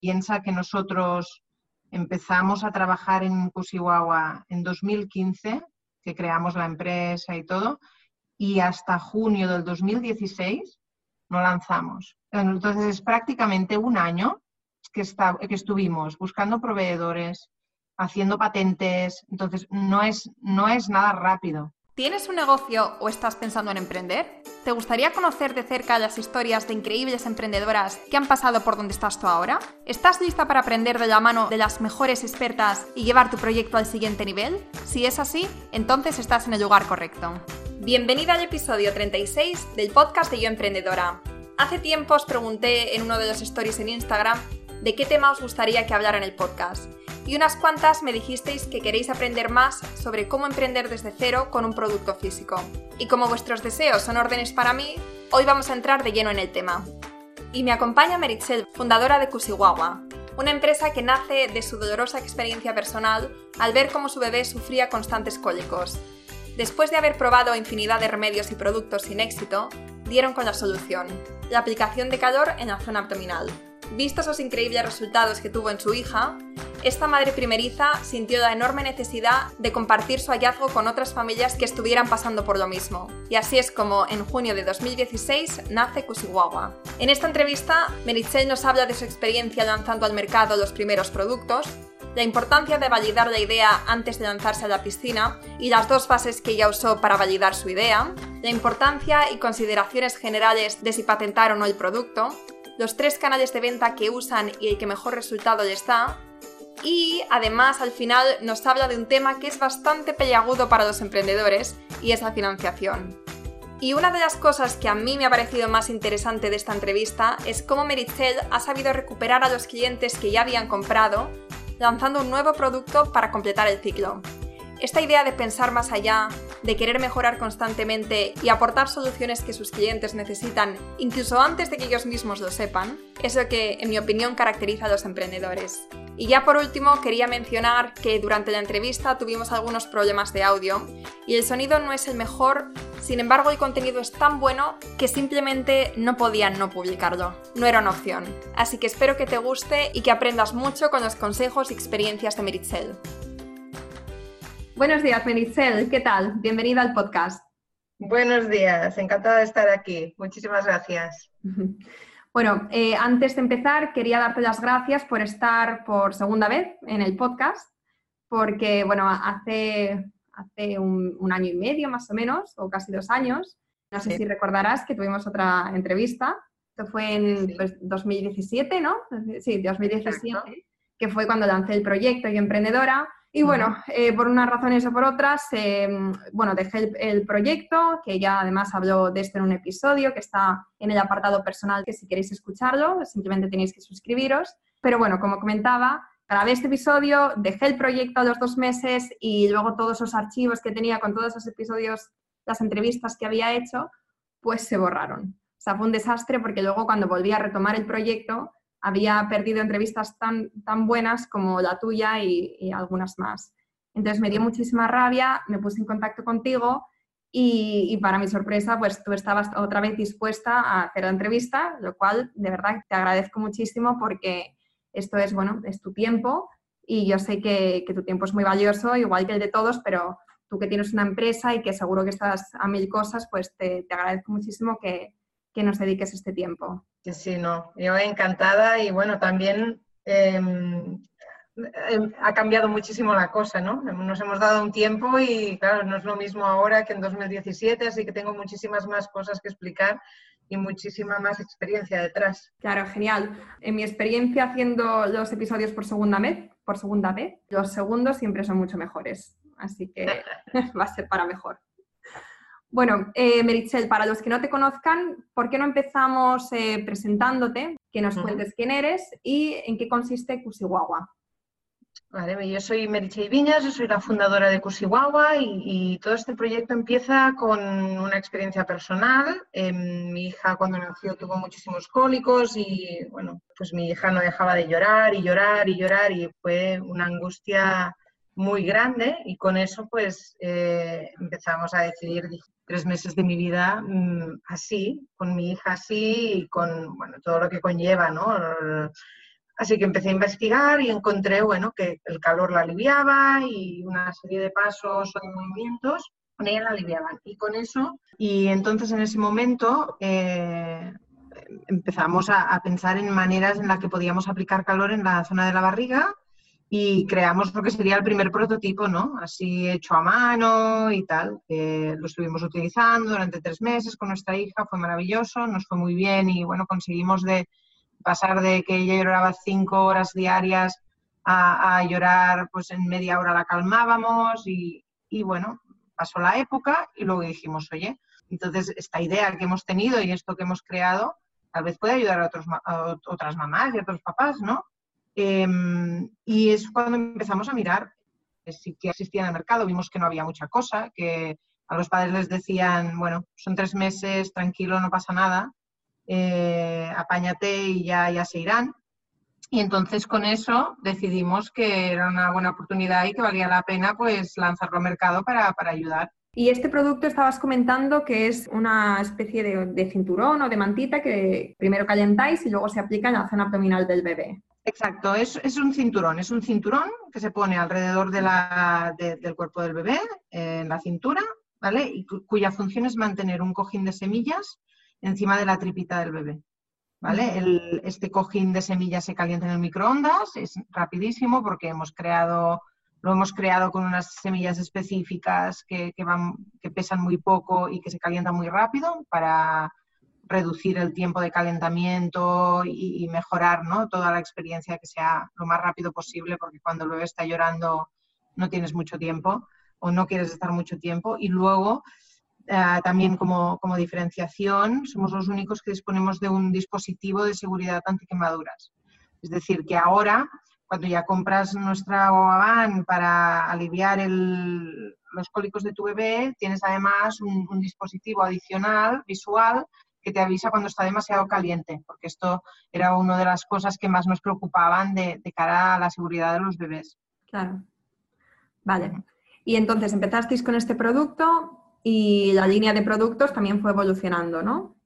Piensa que nosotros empezamos a trabajar en Cusihuahua en 2015, que creamos la empresa y todo, y hasta junio del 2016 no lanzamos. Entonces es prácticamente un año que, que estuvimos buscando proveedores, haciendo patentes, entonces no es, no es nada rápido. ¿Tienes un negocio o estás pensando en emprender? ¿Te gustaría conocer de cerca las historias de increíbles emprendedoras que han pasado por donde estás tú ahora? ¿Estás lista para aprender de la mano de las mejores expertas y llevar tu proyecto al siguiente nivel? Si es así, entonces estás en el lugar correcto. Bienvenida al episodio 36 del podcast de Yo Emprendedora. Hace tiempo os pregunté en uno de los stories en Instagram de qué tema os gustaría que hablara en el podcast y unas cuantas me dijisteis que queréis aprender más sobre cómo emprender desde cero con un producto físico. Y como vuestros deseos son órdenes para mí, hoy vamos a entrar de lleno en el tema. Y me acompaña Meritxell, fundadora de Kusiwawa, una empresa que nace de su dolorosa experiencia personal al ver cómo su bebé sufría constantes cólicos. Después de haber probado infinidad de remedios y productos sin éxito, dieron con la solución, la aplicación de calor en la zona abdominal. Vistos los increíbles resultados que tuvo en su hija, esta madre primeriza sintió la enorme necesidad de compartir su hallazgo con otras familias que estuvieran pasando por lo mismo. Y así es como en junio de 2016 nace Kusiwawa. En esta entrevista, Meritxell nos habla de su experiencia lanzando al mercado los primeros productos, la importancia de validar la idea antes de lanzarse a la piscina y las dos fases que ella usó para validar su idea, la importancia y consideraciones generales de si patentar o no el producto, los tres canales de venta que usan y el que mejor resultado les da, y además al final nos habla de un tema que es bastante peliagudo para los emprendedores y es la financiación. Y una de las cosas que a mí me ha parecido más interesante de esta entrevista es cómo Meritxell ha sabido recuperar a los clientes que ya habían comprado lanzando un nuevo producto para completar el ciclo. Esta idea de pensar más allá, de querer mejorar constantemente y aportar soluciones que sus clientes necesitan, incluso antes de que ellos mismos lo sepan, es lo que, en mi opinión, caracteriza a los emprendedores. Y ya por último, quería mencionar que durante la entrevista tuvimos algunos problemas de audio y el sonido no es el mejor, sin embargo el contenido es tan bueno que simplemente no podían no publicarlo. No era una opción. Así que espero que te guste y que aprendas mucho con los consejos y experiencias de Meritxell. Buenos días, Meritxell. ¿Qué tal? Bienvenida al podcast. Buenos días, encantada de estar aquí. Muchísimas gracias. Bueno, eh, antes de empezar, quería darte las gracias por estar por segunda vez en el podcast, porque, bueno, hace, hace un, año y medio más o menos, o casi dos años, no sé si recordarás que tuvimos otra entrevista, esto fue en 2017, pues, ¿no? Sí, 2017, que fue cuando lancé el proyecto y emprendedora y bueno, eh, por unas razones o por otras, eh, bueno, dejé el, proyecto, que ya además habló de esto en un episodio que está en el apartado personal, que si queréis escucharlo, simplemente tenéis que suscribiros. Pero bueno, como comentaba, grabé este episodio, dejé el proyecto a los dos meses y luego todos los archivos que tenía con todos esos episodios, las entrevistas que había hecho, pues se borraron. O sea, fue un desastre porque luego cuando volví a retomar el proyecto, había perdido entrevistas tan, tan buenas como la tuya y, algunas más. Entonces me dio muchísima rabia, me puse en contacto contigo y, para mi sorpresa, pues tú estabas otra vez dispuesta a hacer la entrevista, lo cual de verdad te agradezco muchísimo porque esto es, bueno, es tu tiempo y yo sé que, tu tiempo es muy valioso, igual que el de todos, pero tú que tienes una empresa y que seguro que estás a mil cosas, pues te, te agradezco muchísimo que, que nos dediques este tiempo. Sí, sí, no, yo encantada y bueno, también em, em, ha cambiado muchísimo la cosa, ¿no? Nos hemos dado un tiempo y claro, no es lo mismo ahora que en 2017, así que tengo muchísimas más cosas que explicar y muchísima más experiencia detrás. Claro, genial. En mi experiencia haciendo los episodios por segunda vez, por segunda vez, los segundos siempre son mucho mejores, así que va a ser para mejor. Bueno, eh, Merichel, para los que no te conozcan, ¿por qué no empezamos eh, presentándote? Que nos cuentes quién eres y en qué consiste Cusihuahua. Vale, yo soy Merichel Viñas, yo soy la fundadora de Cusihuahua y, todo este proyecto empieza con una experiencia personal. Em, mi hija cuando nació tuvo muchísimos cólicos y bueno, pues mi hija no dejaba de llorar y llorar y llorar y fue una angustia muy grande y con eso pues eh, empezamos a decidir tres meses de mi vida mm, así, con mi hija así y con bueno, todo lo que conlleva, ¿no? Así que empecé a investigar y encontré, bueno, que el calor la aliviaba y una serie de pasos o de movimientos con ella la aliviaban. Y con eso, y entonces en ese momento eh, empezamos a, a, pensar en maneras en las que podíamos aplicar calor en la zona de la barriga y creamos lo que sería el primer prototipo, ¿no? Así hecho a mano y tal. lo estuvimos utilizando durante tres meses con nuestra hija, fue maravilloso, nos fue muy bien y bueno, conseguimos de pasar de que ella lloraba cinco horas diarias a, llorar, pues en media hora la calmábamos y, y bueno, pasó la época y luego dijimos, oye, entonces esta idea que hemos tenido y esto que hemos creado tal vez puede ayudar a, otros, a otras mamás y a otros papás, ¿no? Em, y es cuando empezamos a mirar si que existía en el mercado. Vimos que no había mucha cosa, que a los padres les decían, bueno, son tres meses, tranquilo, no pasa nada, eh, apáñate y ya, ya se irán. Y entonces con eso decidimos que era una buena oportunidad y que valía la pena pues lanzarlo al mercado para, para ayudar. Y este producto estabas comentando que es una especie de, de, cinturón o de mantita que primero calentáis y luego se aplica en la zona abdominal del bebé. Exacto, es, es, un cinturón, es un cinturón que se pone alrededor de la, del cuerpo del bebé, en la cintura, ¿vale? Y cuya función es mantener un cojín de semillas encima de la tripita del bebé. ¿Vale? El, este cojín de semillas se calienta en el microondas, es rapidísimo porque hemos creado, lo hemos creado con unas semillas específicas que, que, van, que pesan muy poco y que se calientan muy rápido para reducir el tiempo de calentamiento y, mejorar ¿no? toda la experiencia que sea lo más rápido posible, porque cuando bebé está llorando no tienes mucho tiempo o no quieres estar mucho tiempo. Y luego, eh, también como, como, diferenciación, somos los únicos que disponemos de un dispositivo de seguridad antiquemaduras. Es decir, que ahora, cuando ya compras nuestra OAVAN para aliviar el, los cólicos de tu bebé, tienes además un, un dispositivo adicional visual que te avisa cuando está demasiado caliente, porque esto era una de las cosas que más nos preocupaban de, cara a la seguridad de los bebés. Claro. Vale. Y entonces empezasteis con este producto y la línea de productos también fue evolucionando, ¿no?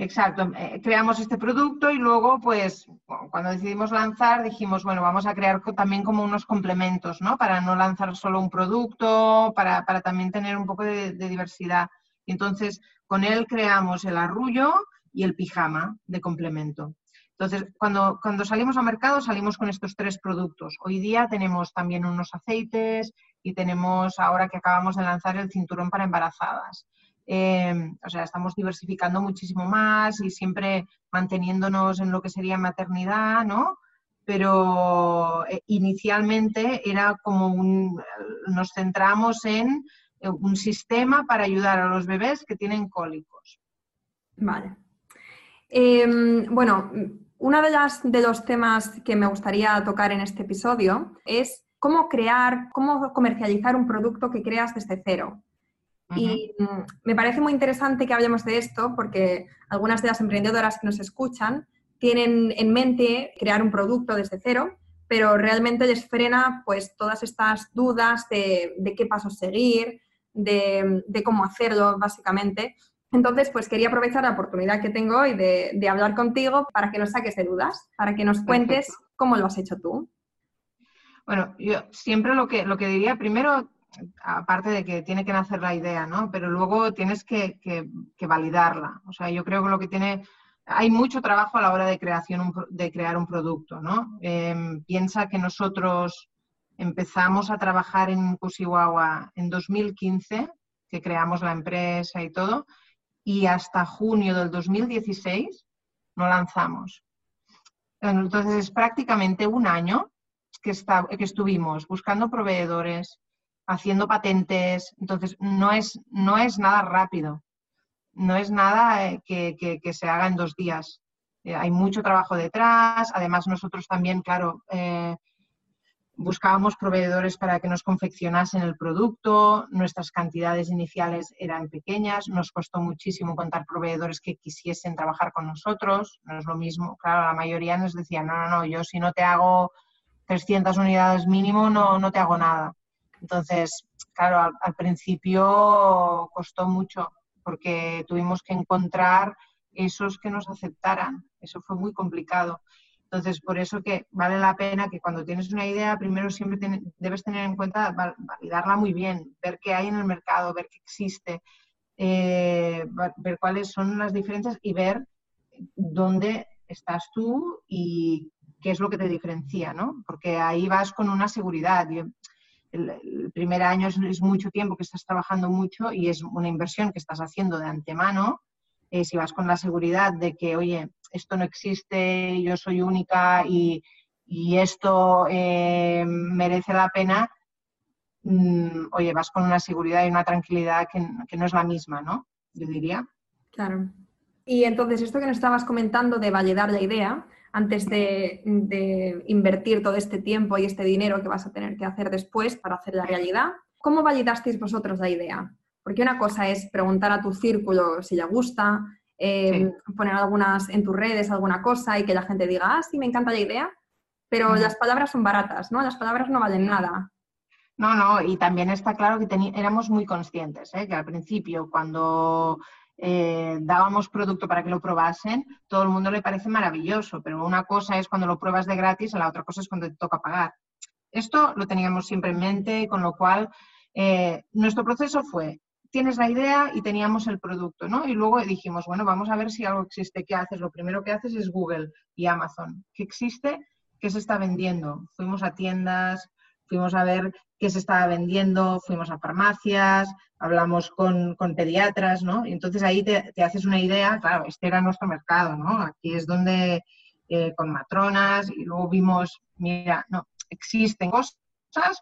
Exacto, eh, creamos este producto y luego, pues, cuando decidimos lanzar, dijimos, bueno, vamos a crear también como unos complementos, ¿no? Para no lanzar solo un producto, para, también tener un poco de, de diversidad. Entonces, con él creamos el arrullo y el pijama de complemento. Entonces, cuando, cuando salimos al mercado, salimos con estos tres productos. Hoy día tenemos también unos aceites y tenemos, ahora que acabamos de lanzar, el cinturón para embarazadas. Eh, o sea, estamos diversificando muchísimo más y siempre manteniéndonos en lo que sería maternidad, ¿no? Pero eh, inicialmente era como un, nos centramos en un sistema para ayudar a los bebés que tienen cólicos. Vale. Em, bueno, uno de, las, de los temas que me gustaría tocar en este episodio es cómo crear, cómo comercializar un producto que creas desde cero. Y mm, me parece muy interesante que hablemos de esto porque algunas de las emprendedoras que nos escuchan tienen en mente crear un producto desde cero, pero realmente les frena pues todas estas dudas de, de qué pasos seguir, de, cómo hacerlo, básicamente. Entonces, pues quería aprovechar la oportunidad que tengo hoy de, hablar contigo para que nos saques de dudas, para que nos cuentes cómo lo has hecho tú. Bueno, yo siempre lo que, lo que diría, primero, aparte de que tiene que nacer la idea, ¿no? Pero luego tienes que, validarla. O sea, yo creo que lo que tiene... Hay mucho trabajo a la hora de, creación, de crear un producto, ¿no? Em, piensa que nosotros Empezamos a trabajar en Cusihuahua en 2015, que creamos la empresa y todo, y hasta junio del 2016 no lanzamos. Entonces es prácticamente un año que, que estuvimos buscando proveedores, haciendo patentes, entonces no es, no es nada rápido, no es nada eh, que, se haga en dos días. Eh, hay mucho trabajo detrás, además nosotros también, claro, eh, buscábamos proveedores para que nos confeccionasen el producto, nuestras cantidades iniciales eran pequeñas, nos costó muchísimo contar proveedores que quisiesen trabajar con nosotros, no es lo mismo, claro, la mayoría nos decía, no, no, no, yo si no te hago 300 unidades mínimo, no, no te hago nada. Entonces, claro, al, al principio costó mucho porque tuvimos que encontrar esos que nos aceptaran, eso fue muy complicado. Entonces, por eso que vale la pena que cuando tienes una idea, primero siempre debes tener en cuenta validarla muy bien, ver qué hay en el mercado, ver qué existe, eh, ver cuáles son las diferencias y ver dónde estás tú y qué es lo que te diferencia, ¿no? Porque ahí vas con una seguridad. El, primer año es, mucho tiempo que estás trabajando mucho y es una inversión que estás haciendo de antemano. Eh, si vas con la seguridad de que, oye, esto no existe, yo soy única y, esto eh, merece la pena, mm, oye, vas con una seguridad y una tranquilidad que, que no es la misma, ¿no? Yo diría. Claro. Y entonces, esto que nos estabas comentando de validar la idea, antes de, invertir todo este tiempo y este dinero que vas a tener que hacer después para hacer la realidad, ¿cómo validasteis vosotros la idea? Porque una cosa es preguntar a tu círculo si le gusta, eh, poner algunas en tus redes, alguna cosa y que la gente diga, ah, sí, me encanta la idea, pero las palabras son baratas, ¿no? Las palabras no valen nada. No, no, y también está claro que éramos muy conscientes, ¿eh? que al principio, cuando eh, dábamos producto para que lo probasen, todo el mundo le parece maravilloso, pero una cosa es cuando lo pruebas de gratis la otra cosa es cuando te toca pagar. Esto lo teníamos siempre en mente, con lo cual eh, nuestro proceso fue, tienes la idea y teníamos el producto, ¿no? Y luego dijimos, bueno, vamos a ver si algo existe. ¿Qué haces? Lo primero que haces es Google y Amazon. ¿Qué existe? ¿Qué se está vendiendo? Fuimos a tiendas, fuimos a ver qué se estaba vendiendo, fuimos a farmacias, hablamos con, pediatras, ¿no? Y entonces ahí te, haces una idea, claro, este era nuestro mercado, ¿no? Aquí es donde eh, con matronas y luego vimos, mira, no, existen cosas,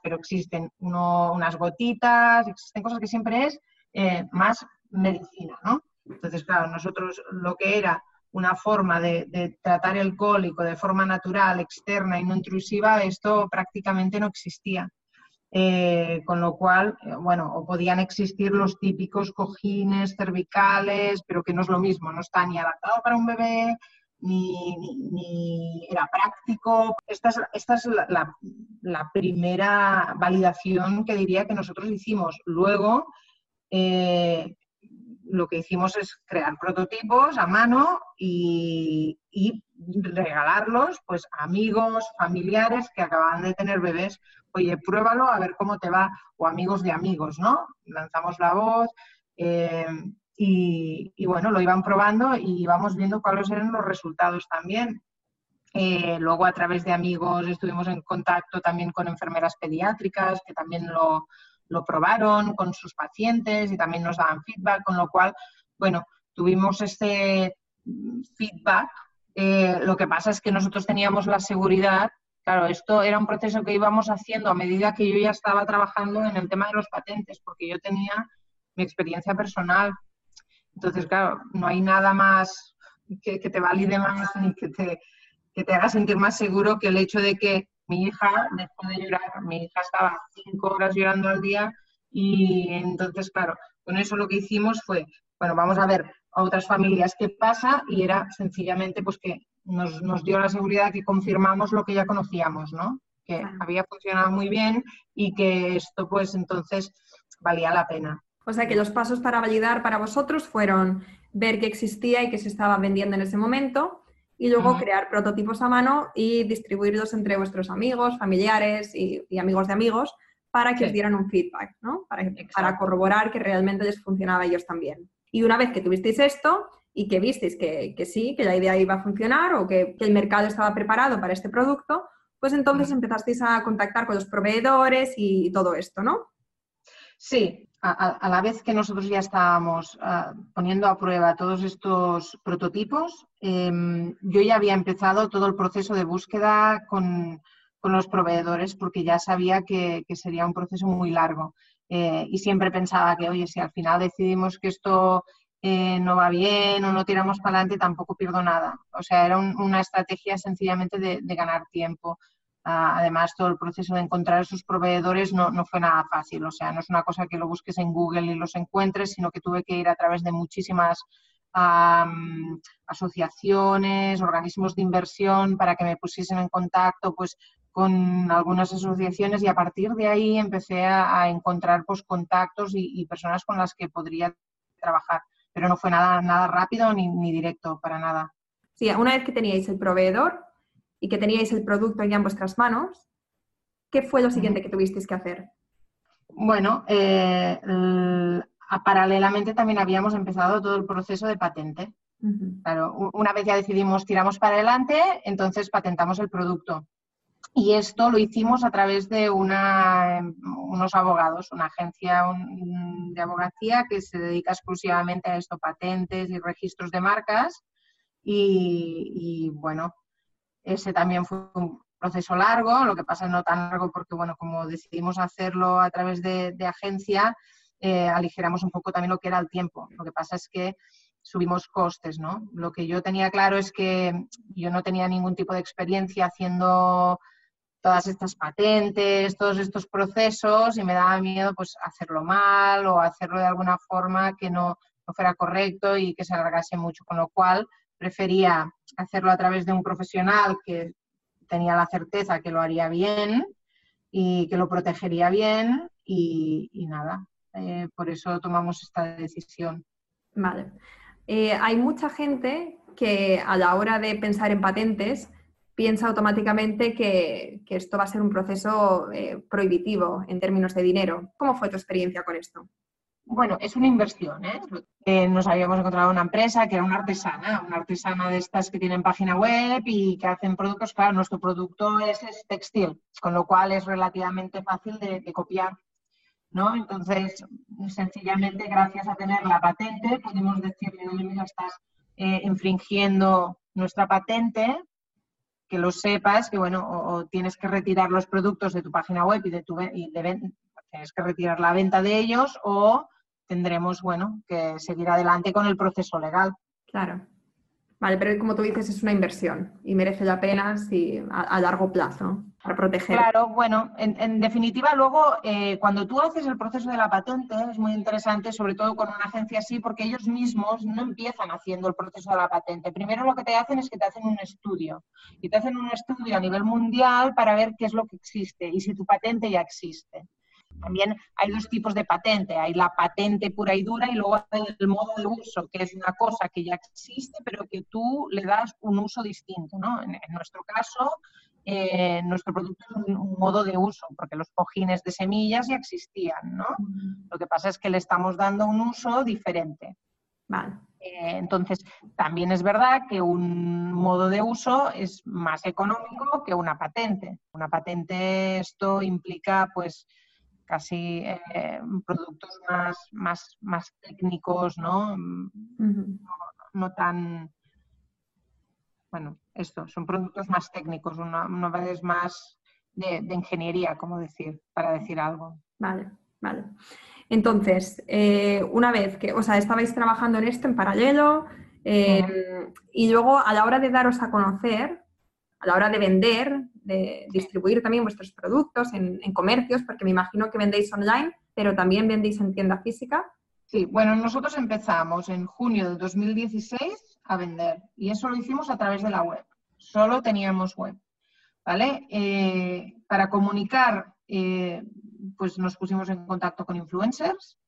pero existen unas gotitas, existen cosas que siempre es eh, más medicina, ¿no? Entonces, claro, nosotros lo que era una forma de, tratar el cólico de forma natural, externa y no intrusiva, esto prácticamente no existía. Eh, con lo cual, eh, bueno, o podían existir los típicos cojines cervicales, pero que no es lo mismo, no está ni adaptado para un bebé, ni, era práctico. Esta es, la, primera validación que diría que nosotros hicimos. Luego, eh, lo que hicimos es crear prototipos a mano y, regalarlos pues, a amigos, familiares que acaban de tener bebés. Oye, pruébalo a ver cómo te va, o amigos de amigos, ¿no? Lanzamos la voz eh, y, bueno, lo iban probando y íbamos viendo cuáles eran los resultados también. Eh, luego a través de amigos estuvimos en contacto también con enfermeras pediátricas que también lo, lo probaron con sus pacientes y también nos daban feedback, con lo cual, bueno, tuvimos este feedback. Eh, lo que pasa es que nosotros teníamos la seguridad, claro, esto era un proceso que íbamos haciendo a medida que yo ya estaba trabajando en el tema de los patentes, porque yo tenía mi experiencia personal. Entonces, claro, no hay nada más que, te valide más ni que te, que te haga sentir más seguro que el hecho de que mi hija dejó de llorar, mi hija estaba cinco horas llorando al día y entonces, claro, con eso lo que hicimos fue, bueno, vamos a ver a otras familias qué pasa y era sencillamente pues que nos, nos dio la seguridad que confirmamos lo que ya conocíamos, ¿no? Que había funcionado muy bien y que esto pues entonces valía la pena. O sea que los pasos para validar para vosotros fueron ver que existía y que se estaba vendiendo en ese momento, y luego crear prototipos a mano y distribuirlos entre vuestros amigos, familiares y, amigos de amigos para que os dieran un feedback, ¿no? Para, para, corroborar que realmente les funcionaba a ellos también. Y una vez que tuvisteis esto y que visteis que, que sí, que la idea iba a funcionar o que, que, el mercado estaba preparado para este producto, pues entonces empezasteis a contactar con los proveedores y todo esto, ¿no? Sí, a, la vez que nosotros ya estábamos ah, poniendo a prueba todos estos prototipos, em, yo ya había empezado todo el proceso de búsqueda con, los proveedores porque ya sabía que, sería un proceso muy largo. Eh, y siempre pensaba que, oye, si al final decidimos que esto eh, no va bien o no tiramos para adelante, tampoco pierdo nada. O sea, era una estrategia sencillamente de ganar tiempo. Ah, además, todo el proceso de encontrar esos proveedores no, fue nada fácil. O sea, no es una cosa que lo busques en Google y los encuentres, sino que tuve que ir a través de muchísimas asociaciones, organismos de inversión para que me pusiesen en contacto pues, con algunas asociaciones y a partir de ahí empecé a, encontrar pues, contactos y, personas con las que podría trabajar. Pero no fue nada, nada rápido ni, ni directo, para nada. Sí, una vez que teníais el proveedor, y que teníais el producto ya en vuestras manos, ¿qué fue lo siguiente que tuvisteis que hacer? Bueno, eh, paralelamente también habíamos empezado todo el proceso de patente. Claro, una vez ya decidimos tiramos para adelante, entonces patentamos el producto. Y esto lo hicimos a través de una, unos abogados, una agencia de abogacía que se dedica exclusivamente a esto, patentes y registros de marcas. Y, bueno, ese también fue un proceso largo, lo que pasa no tan largo porque, bueno, como decidimos hacerlo a través de, agencia, eh, aligeramos un poco también lo que era el tiempo. Lo que pasa es que subimos costes, ¿no? Lo que yo tenía claro es que yo no tenía ningún tipo de experiencia haciendo todas estas patentes, todos estos procesos y me daba miedo pues hacerlo mal o hacerlo de alguna forma que no, fuera correcto y que se alargase mucho, con lo cual prefería hacerlo a través de un profesional que tenía la certeza que lo haría bien y que lo protegería bien y, nada, eh, por eso tomamos esta decisión. Vale. Eh, hay mucha gente que a la hora de pensar en patentes piensa automáticamente que, esto va a ser un proceso eh, prohibitivo en términos de dinero. ¿Cómo fue tu experiencia con esto? Bueno, es una inversión. ¿eh? nos habíamos encontrado una empresa que era una artesana, una artesana de estas que tienen página web y que hacen productos. Claro, nuestro producto es, textil, con lo cual es relativamente fácil de, de copiar. ¿no? Entonces, sencillamente, gracias a tener la patente, podemos decirle, no, mira, estás eh, infringiendo nuestra patente, que lo sepas, que bueno, o, tienes que retirar los productos de tu página web y de tu y tienes que retirar la venta de ellos, o tendremos, bueno, que seguir adelante con el proceso legal. Claro. Vale, pero como tú dices, es una inversión y merece la pena si, a, largo plazo para proteger. Claro, bueno, en, definitiva, luego eh, cuando tú haces el proceso de la patente es muy interesante, sobre todo con una agencia así, porque ellos mismos no empiezan haciendo el proceso de la patente. Primero lo que te hacen es que te hacen un estudio y te hacen un estudio a nivel mundial para ver qué es lo que existe y si tu patente ya existe. También hay dos tipos de patente. Hay la patente pura y dura y luego hay el modo de uso, que es una cosa que ya existe, pero que tú le das un uso distinto. ¿no? En, nuestro caso, eh, nuestro producto es un, modo de uso, porque los cojines de semillas ya existían. ¿no? Lo que pasa es que le estamos dando un uso diferente. Eh, entonces, también es verdad que un modo de uso es más económico que una patente. Una patente, esto implica, pues, casi eh, productos más, más, más técnicos, ¿no? ¿no? tan, bueno, esto, son productos más técnicos, una, una vez más de, ingeniería, como decir, para decir algo. Vale, vale. Entonces, eh, una vez que, o sea, estabais trabajando en esto en paralelo em, y luego a la hora de daros a conocer, a la hora de vender, de distribuir también vuestros productos en, comercios, porque me imagino que vendéis online, pero también vendéis en tienda física. Sí, bueno, nosotros empezamos en junio de 2016 a vender y eso lo hicimos a través de la web. Solo teníamos web, ¿vale? Eh, para comunicar, eh, pues nos pusimos en contacto con influencers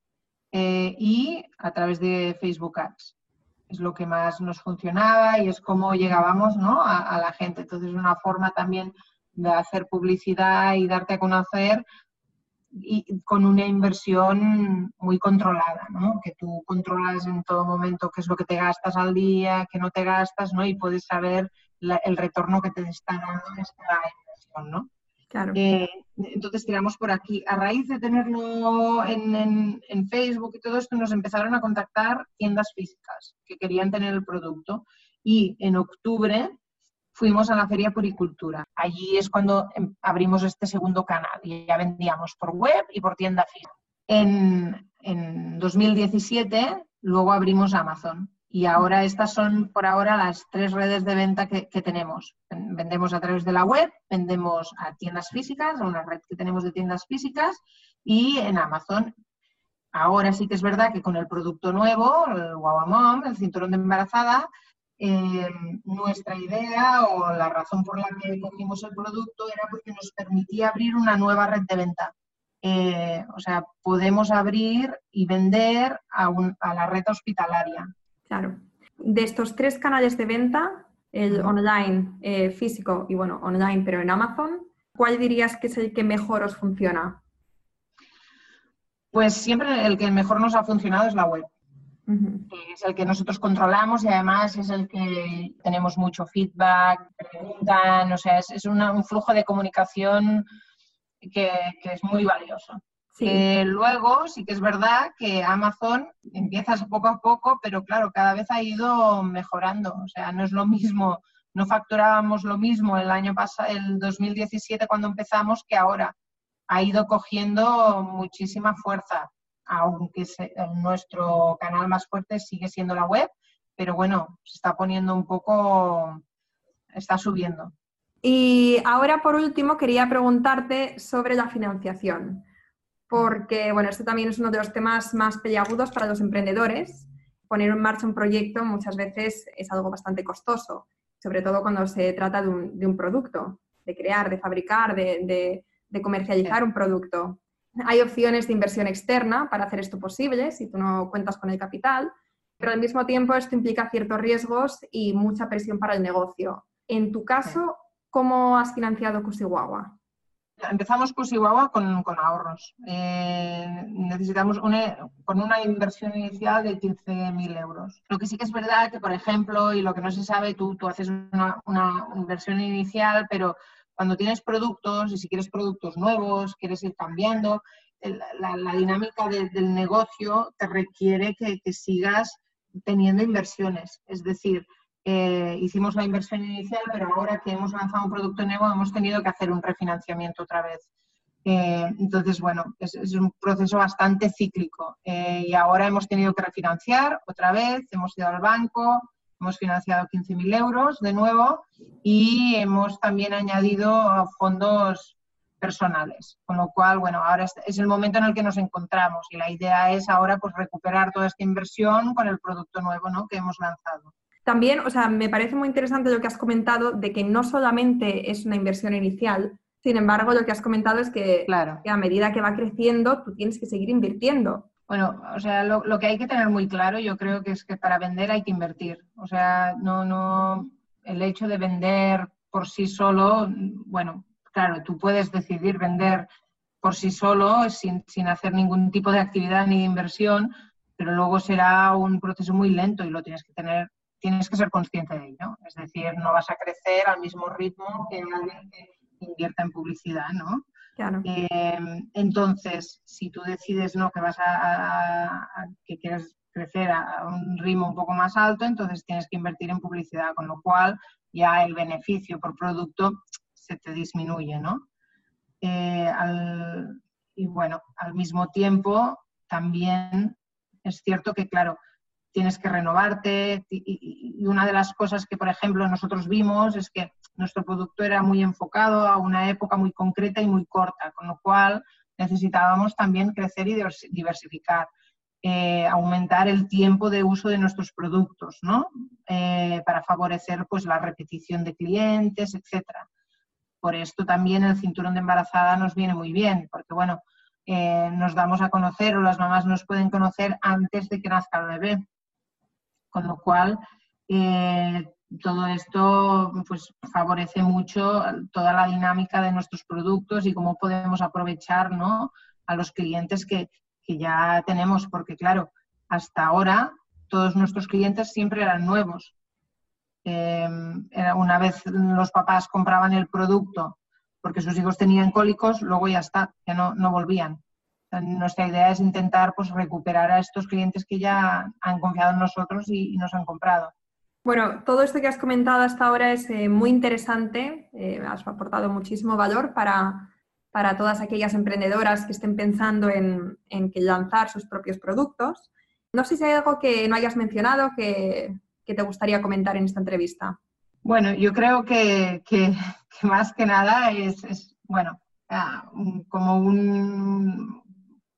eh, y a través de Facebook Ads es lo que más nos funcionaba y es como llegábamos ¿no? a, la gente. Entonces, es una forma también de hacer publicidad y darte a conocer y con una inversión muy controlada, ¿no? que tú controlas en todo momento qué es lo que te gastas al día, qué no te gastas, ¿no? y puedes saber el retorno que te está dando esta inversión. Eh, entonces tiramos por aquí. A raíz de tenerlo en, Facebook y todo esto, nos empezaron a contactar tiendas físicas que querían tener el producto. Y en octubre fuimos a la Feria Puricultura. Allí es cuando em, abrimos este segundo canal y ya vendíamos por web y por tienda física. En, en 2017 luego abrimos Amazon y ahora estas son por ahora las tres redes de venta que, tenemos. Vendemos a través de la web, vendemos a tiendas físicas, a una red que tenemos de tiendas físicas y en Amazon. Ahora sí que es verdad que con el producto nuevo, el Mom, el cinturón de embarazada, eh, nuestra idea o la razón por la que cogimos el producto era porque nos permitía abrir una nueva red de venta. Eh, o sea, podemos abrir y vender a, a la red hospitalaria. Claro. De estos tres canales de venta, el online eh, físico y bueno, online pero en Amazon, ¿cuál dirías que es el que mejor os funciona? Pues siempre el que mejor nos ha funcionado es la web. Es el que nosotros controlamos y además es el que tenemos mucho feedback, preguntan, o sea, es, un flujo de comunicación que, es muy valioso. Luego sí que es verdad que Amazon empieza poco a poco, pero claro, cada vez ha ido mejorando. O sea, no es lo mismo, no facturábamos lo mismo el año pasado, el 2017 cuando empezamos que ahora. Ha ido cogiendo muchísima fuerza aunque nuestro canal más fuerte sigue siendo la web, pero bueno, se está poniendo un poco, está subiendo. Y ahora, por último, quería preguntarte sobre la financiación, porque, bueno, este también es uno de los temas más peliagudos para los emprendedores. Poner en marcha un proyecto muchas veces es algo bastante costoso, sobre todo cuando se trata de un, producto, de crear, de fabricar, de comercializar un producto. Hay opciones de inversión externa para hacer esto posible si tú no cuentas con el capital, pero al mismo tiempo esto implica ciertos riesgos y mucha presión para el negocio. En tu caso, ¿cómo has financiado Cusihuahua? Empezamos Cusihuahua con, con ahorros. Eh, necesitamos con una inversión inicial de 15.000 euros. Lo que sí que es verdad que, por ejemplo, y lo que no se sabe, tú, tú haces una, una inversión inicial, pero cuando tienes productos y si quieres productos nuevos, quieres ir cambiando, la, dinámica del negocio te requiere que, sigas teniendo inversiones. Es decir, eh, hicimos la inversión inicial, pero ahora que hemos lanzado un producto nuevo hemos tenido que hacer un refinanciamiento otra vez. Eh, entonces, bueno, es, un proceso bastante cíclico. Eh, y ahora hemos tenido que refinanciar otra vez, hemos ido al banco, Hemos financiado 15.000 euros de nuevo y hemos también añadido fondos personales. Con lo cual, bueno, ahora es el momento en el que nos encontramos y la idea es ahora pues recuperar toda esta inversión con el producto nuevo ¿no? que hemos lanzado. También, o sea, me parece muy interesante lo que has comentado de que no solamente es una inversión inicial, sin embargo, lo que has comentado es que, claro. que a medida que va creciendo, tú tienes que seguir invirtiendo. Bueno, o sea, lo, que hay que tener muy claro, yo creo que es que para vender hay que invertir. O sea, no, no, el hecho de vender por sí solo, bueno, claro, tú puedes decidir vender por sí solo sin, sin hacer ningún tipo de actividad ni de inversión, pero luego será un proceso muy lento y lo tienes que tener, tienes que ser consciente de ello. Es decir, no vas a crecer al mismo ritmo que alguien que invierta en publicidad, ¿no? Em, entonces, si tú decides no que vas a, que quieres crecer a, un ritmo un poco más alto, entonces tienes que invertir en publicidad, con lo cual ya el beneficio por producto se te disminuye, ¿no? Eh, y bueno, al mismo tiempo también es cierto que, claro, tienes que renovarte y, una de las cosas que, por ejemplo, nosotros vimos es que nuestro producto era muy enfocado a una época muy concreta y muy corta, con lo cual necesitábamos también crecer y diversificar, eh, aumentar el tiempo de uso de nuestros productos, ¿no? Eh, para favorecer pues, la repetición de clientes, etc. Por esto también el cinturón de embarazada nos viene muy bien, porque bueno, eh, nos damos a conocer o las mamás nos pueden conocer antes de que nazca el bebé. Con lo cual, eh, todo esto pues, favorece mucho toda la dinámica de nuestros productos y cómo podemos aprovechar a los clientes que, ya tenemos, porque claro, hasta ahora todos nuestros clientes siempre eran nuevos. Em, una vez los papás compraban el producto porque sus hijos tenían cólicos, luego ya está, ya no, no volvían. Nuestra idea es intentar pues, recuperar a estos clientes que ya han confiado en nosotros y, nos han comprado. Bueno, todo esto que has comentado hasta ahora es eh, muy interesante, eh, has aportado muchísimo valor para, para, todas aquellas emprendedoras que estén pensando en, en, lanzar sus propios productos. No sé si hay algo que no hayas mencionado que, que te gustaría comentar en esta entrevista. Bueno, yo creo que, que, más que nada es, es bueno, ah, como un,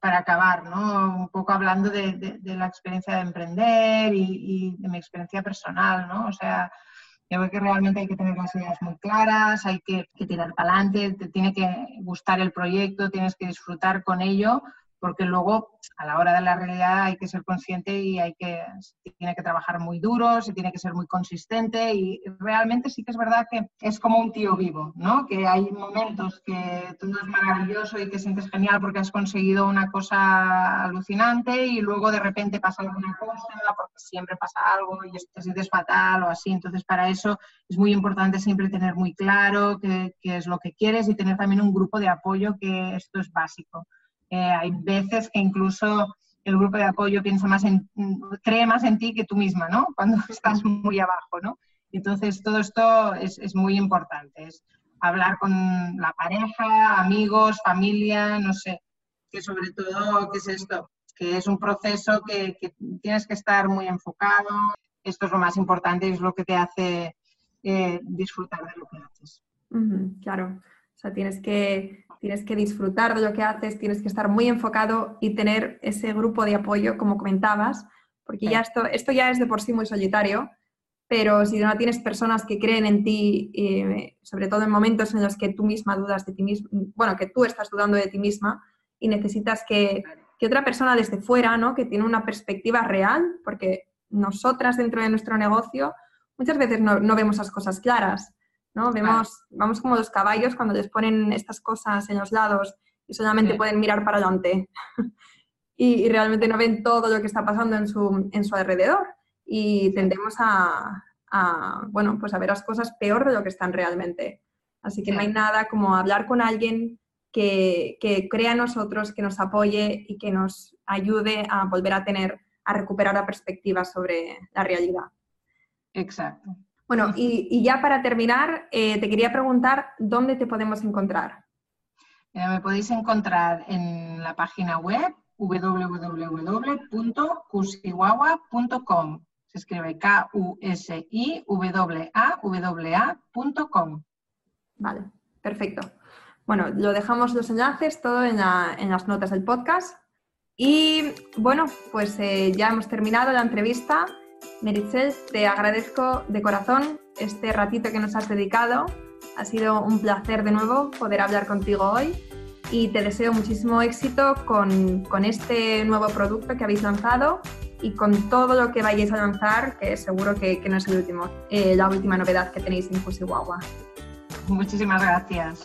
para acabar, ¿no? Un poco hablando de, la experiencia de emprender y, de mi experiencia personal, ¿no? O sea, yo creo que realmente hay que tener las ideas muy claras, hay que, tirar para adelante, te tiene que gustar el proyecto, tienes que disfrutar con ello, porque luego a la hora de la realidad hay que ser consciente y hay que, tiene que trabajar muy duro, se tiene que ser muy consistente y realmente sí que es verdad que es como un tío vivo, ¿no? Que hay momentos que todo es maravilloso y te sientes genial porque has conseguido una cosa alucinante y luego de repente pasa alguna cosa, porque siempre pasa algo y te sientes fatal o así. Entonces para eso es muy importante siempre tener muy claro qué, qué es lo que quieres y tener también un grupo de apoyo que esto es básico. Eh, hay veces que incluso el grupo de apoyo piensa más en, cree más en ti que tú misma, ¿no? Cuando estás muy abajo, ¿no? Entonces, todo esto es, es muy importante, es hablar con la pareja, amigos, familia, no sé, que sobre todo, ¿qué es esto? Que es un proceso que, que tienes que estar muy enfocado, esto es lo más importante y es lo que te hace eh, disfrutar de lo que haces. claro, o sea, tienes que tienes que disfrutar de lo que haces, tienes que estar muy enfocado y tener ese grupo de apoyo, como comentabas, porque ya esto, esto ya es de por sí muy solitario, pero si no tienes personas que creen en ti, eh, sobre todo en momentos en los que tú misma dudas de ti misma, bueno, que tú estás dudando de ti misma y necesitas que, que otra persona desde fuera, ¿no? que tiene una perspectiva real, porque nosotras dentro de nuestro negocio muchas veces no, no vemos las cosas claras. ¿No? Vemos, vamos como los caballos cuando les ponen estas cosas en los lados y solamente pueden mirar para adelante y, realmente no ven todo lo que está pasando en su, en su alrededor y tendemos a, a, bueno, pues a ver las cosas peor de lo que están realmente. Así que no hay nada como hablar con alguien que, que crea en nosotros, que nos apoye y que nos ayude a volver a tener, a recuperar la perspectiva sobre la realidad. Exacto. Bueno, y, ya para terminar, eh, te quería preguntar dónde te podemos encontrar. Eh, me podéis encontrar en la página web www.kusiwawa.com. Se escribe K-U-S-I-W-A-W-A.com. Vale, perfecto. Bueno, lo dejamos los enlaces todo en, las notas del podcast. Y bueno, pues eh, ya hemos terminado la entrevista. Meritxell, te agradezco de corazón este ratito que nos has dedicado. Ha sido un placer de nuevo poder hablar contigo hoy y te deseo muchísimo éxito con, este nuevo producto que habéis lanzado y con todo lo que vayáis a lanzar, que seguro que, no es el último, eh, la última novedad que tenéis en Fusiwawa. Muchísimas gracias.